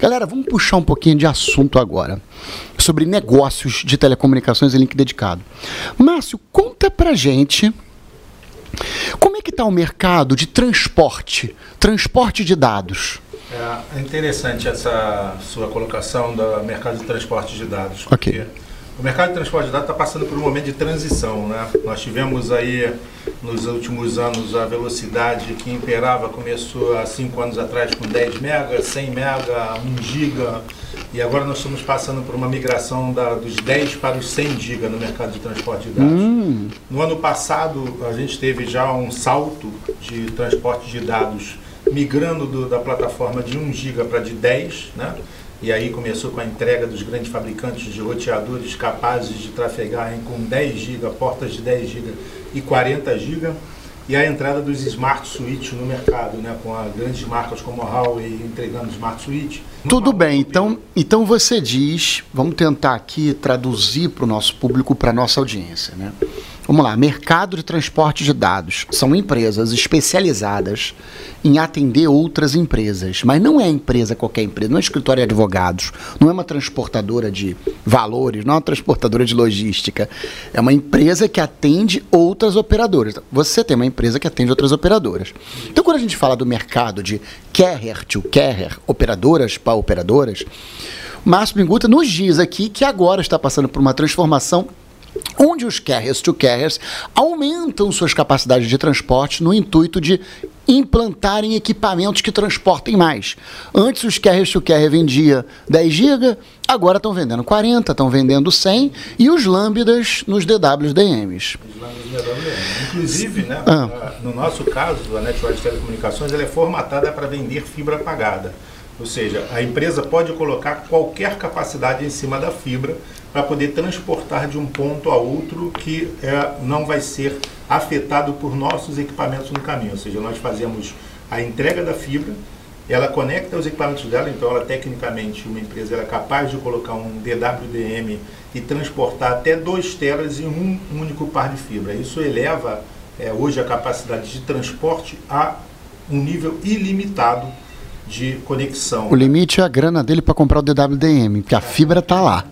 Galera, vamos puxar um pouquinho de assunto agora sobre negócios de telecomunicações e link dedicado. Márcio, conta pra gente como é que está o mercado de transporte, transporte de dados. É interessante essa sua colocação do mercado de transporte de dados. Ok. O mercado de transporte de dados está passando por um momento de transição. Né? Nós tivemos aí, nos últimos anos, a velocidade que imperava começou há cinco anos atrás com 10 mega, 100 mega, 1 giga, e agora nós estamos passando por uma migração da, dos 10 para os 100 giga no mercado de transporte de dados. Hum. No ano passado, a gente teve já um salto de transporte de dados migrando do, da plataforma de 1 giga para de 10, né? E aí começou com a entrega dos grandes fabricantes de roteadores capazes de trafegar com 10 GB, portas de 10 GB e 40 GB. E a entrada dos Smart Switch no mercado, né, com as grandes marcas como a Huawei entregando Smart Switch. Tudo bem, então, então você diz, vamos tentar aqui traduzir para o nosso público, para a nossa audiência. Né? Vamos lá, mercado de transporte de dados. São empresas especializadas em atender outras empresas. Mas não é empresa qualquer empresa, não é escritório de advogados, não é uma transportadora de valores, não é uma transportadora de logística. É uma empresa que atende outras operadoras. Você tem uma empresa que atende outras operadoras. Então, quando a gente fala do mercado de carrier to carrier, operadoras para operadoras, Márcio Binguta nos diz aqui que agora está passando por uma transformação onde os carriers to carriers aumentam suas capacidades de transporte no intuito de implantarem equipamentos que transportem mais. Antes os carriers to carrier vendia 10 GB, agora estão vendendo 40, estão vendendo 100 e os lambdas nos DWDMs. Inclusive, né, ah. no nosso caso, a Network de Telecomunicações ela é formatada para vender fibra pagada. Ou seja, a empresa pode colocar qualquer capacidade em cima da fibra para poder transportar de um ponto a outro que é, não vai ser afetado por nossos equipamentos no caminho. Ou seja, nós fazemos a entrega da fibra, ela conecta os equipamentos dela, então ela tecnicamente, uma empresa é capaz de colocar um DWDM e transportar até dois telas em um único par de fibra. Isso eleva é, hoje a capacidade de transporte a um nível ilimitado de conexão. O limite é a grana dele para comprar o DWDM, porque a fibra está lá.